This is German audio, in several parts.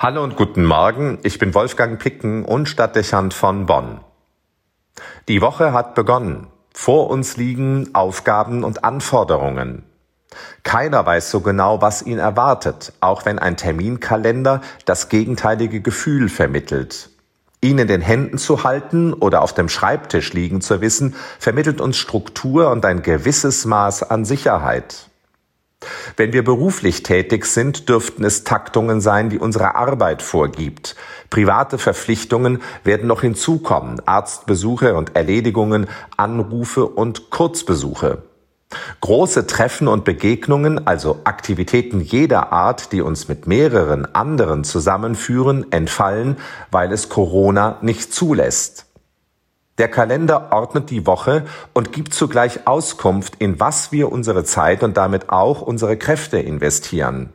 Hallo und guten Morgen, ich bin Wolfgang Picken und Stadtdechant von Bonn. Die Woche hat begonnen. Vor uns liegen Aufgaben und Anforderungen. Keiner weiß so genau, was ihn erwartet, auch wenn ein Terminkalender das gegenteilige Gefühl vermittelt. Ihn in den Händen zu halten oder auf dem Schreibtisch liegen zu wissen, vermittelt uns Struktur und ein gewisses Maß an Sicherheit. Wenn wir beruflich tätig sind, dürften es Taktungen sein, die unsere Arbeit vorgibt. Private Verpflichtungen werden noch hinzukommen, Arztbesuche und Erledigungen, Anrufe und Kurzbesuche. Große Treffen und Begegnungen, also Aktivitäten jeder Art, die uns mit mehreren anderen zusammenführen, entfallen, weil es Corona nicht zulässt. Der Kalender ordnet die Woche und gibt zugleich Auskunft, in was wir unsere Zeit und damit auch unsere Kräfte investieren.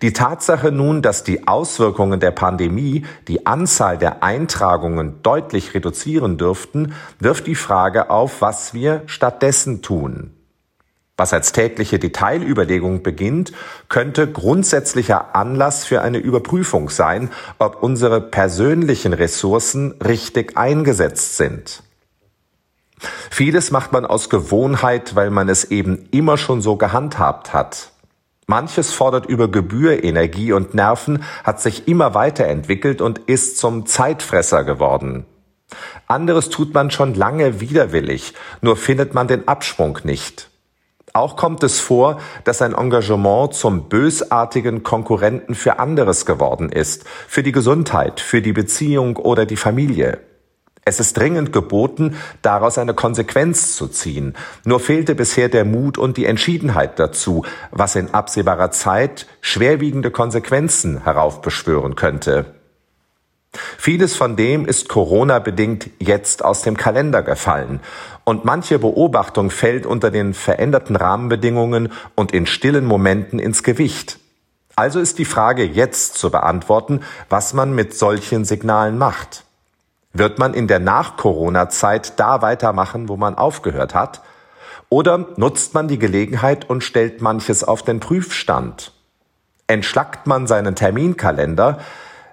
Die Tatsache nun, dass die Auswirkungen der Pandemie die Anzahl der Eintragungen deutlich reduzieren dürften, wirft die Frage auf, was wir stattdessen tun. Was als tägliche Detailüberlegung beginnt, könnte grundsätzlicher Anlass für eine Überprüfung sein, ob unsere persönlichen Ressourcen richtig eingesetzt sind. Vieles macht man aus Gewohnheit, weil man es eben immer schon so gehandhabt hat. Manches fordert über Gebühr Energie und Nerven, hat sich immer weiterentwickelt und ist zum Zeitfresser geworden. Anderes tut man schon lange widerwillig, nur findet man den Absprung nicht. Auch kommt es vor, dass ein Engagement zum bösartigen Konkurrenten für anderes geworden ist, für die Gesundheit, für die Beziehung oder die Familie. Es ist dringend geboten, daraus eine Konsequenz zu ziehen. Nur fehlte bisher der Mut und die Entschiedenheit dazu, was in absehbarer Zeit schwerwiegende Konsequenzen heraufbeschwören könnte. Vieles von dem ist Corona-bedingt jetzt aus dem Kalender gefallen und manche Beobachtung fällt unter den veränderten Rahmenbedingungen und in stillen Momenten ins Gewicht. Also ist die Frage jetzt zu beantworten, was man mit solchen Signalen macht. Wird man in der Nach-Corona-Zeit da weitermachen, wo man aufgehört hat? Oder nutzt man die Gelegenheit und stellt manches auf den Prüfstand? Entschlackt man seinen Terminkalender,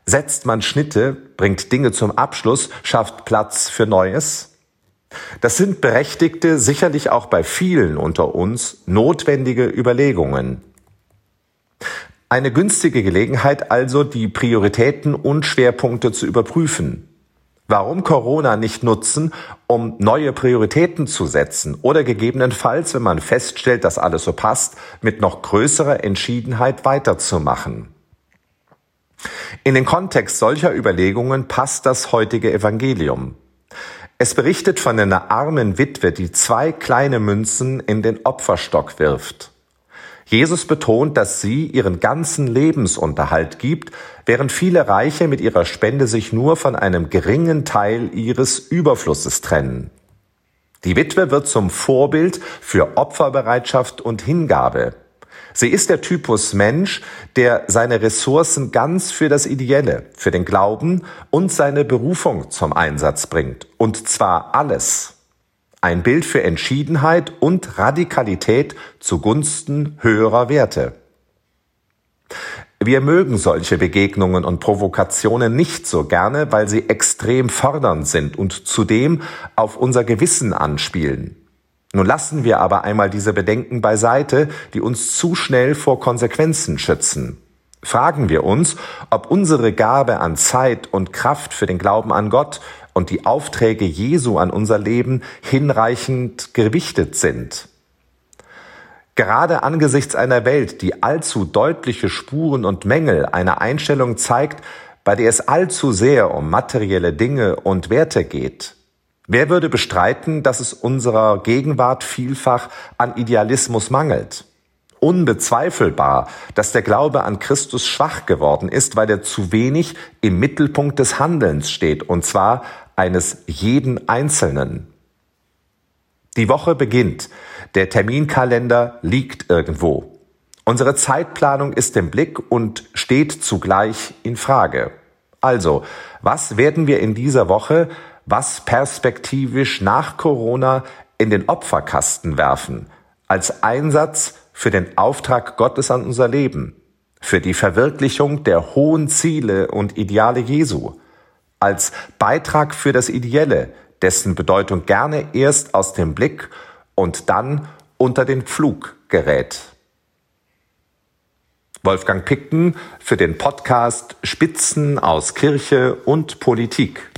Setzt man Schnitte, bringt Dinge zum Abschluss, schafft Platz für Neues? Das sind berechtigte, sicherlich auch bei vielen unter uns notwendige Überlegungen. Eine günstige Gelegenheit also, die Prioritäten und Schwerpunkte zu überprüfen. Warum Corona nicht nutzen, um neue Prioritäten zu setzen oder gegebenenfalls, wenn man feststellt, dass alles so passt, mit noch größerer Entschiedenheit weiterzumachen? In den Kontext solcher Überlegungen passt das heutige Evangelium. Es berichtet von einer armen Witwe, die zwei kleine Münzen in den Opferstock wirft. Jesus betont, dass sie ihren ganzen Lebensunterhalt gibt, während viele Reiche mit ihrer Spende sich nur von einem geringen Teil ihres Überflusses trennen. Die Witwe wird zum Vorbild für Opferbereitschaft und Hingabe. Sie ist der Typus Mensch, der seine Ressourcen ganz für das Ideelle, für den Glauben und seine Berufung zum Einsatz bringt. Und zwar alles. Ein Bild für Entschiedenheit und Radikalität zugunsten höherer Werte. Wir mögen solche Begegnungen und Provokationen nicht so gerne, weil sie extrem fordernd sind und zudem auf unser Gewissen anspielen. Nun lassen wir aber einmal diese Bedenken beiseite, die uns zu schnell vor Konsequenzen schützen. Fragen wir uns, ob unsere Gabe an Zeit und Kraft für den Glauben an Gott und die Aufträge Jesu an unser Leben hinreichend gewichtet sind. Gerade angesichts einer Welt, die allzu deutliche Spuren und Mängel einer Einstellung zeigt, bei der es allzu sehr um materielle Dinge und Werte geht, Wer würde bestreiten, dass es unserer Gegenwart vielfach an Idealismus mangelt? Unbezweifelbar, dass der Glaube an Christus schwach geworden ist, weil er zu wenig im Mittelpunkt des Handelns steht, und zwar eines jeden Einzelnen. Die Woche beginnt, der Terminkalender liegt irgendwo. Unsere Zeitplanung ist im Blick und steht zugleich in Frage. Also, was werden wir in dieser Woche was perspektivisch nach Corona in den Opferkasten werfen, als Einsatz für den Auftrag Gottes an unser Leben. für die Verwirklichung der hohen Ziele und Ideale Jesu, als Beitrag für das Ideelle, dessen Bedeutung gerne erst aus dem Blick und dann unter den Pflug gerät. Wolfgang Picken für den Podcast Spitzen aus Kirche und Politik.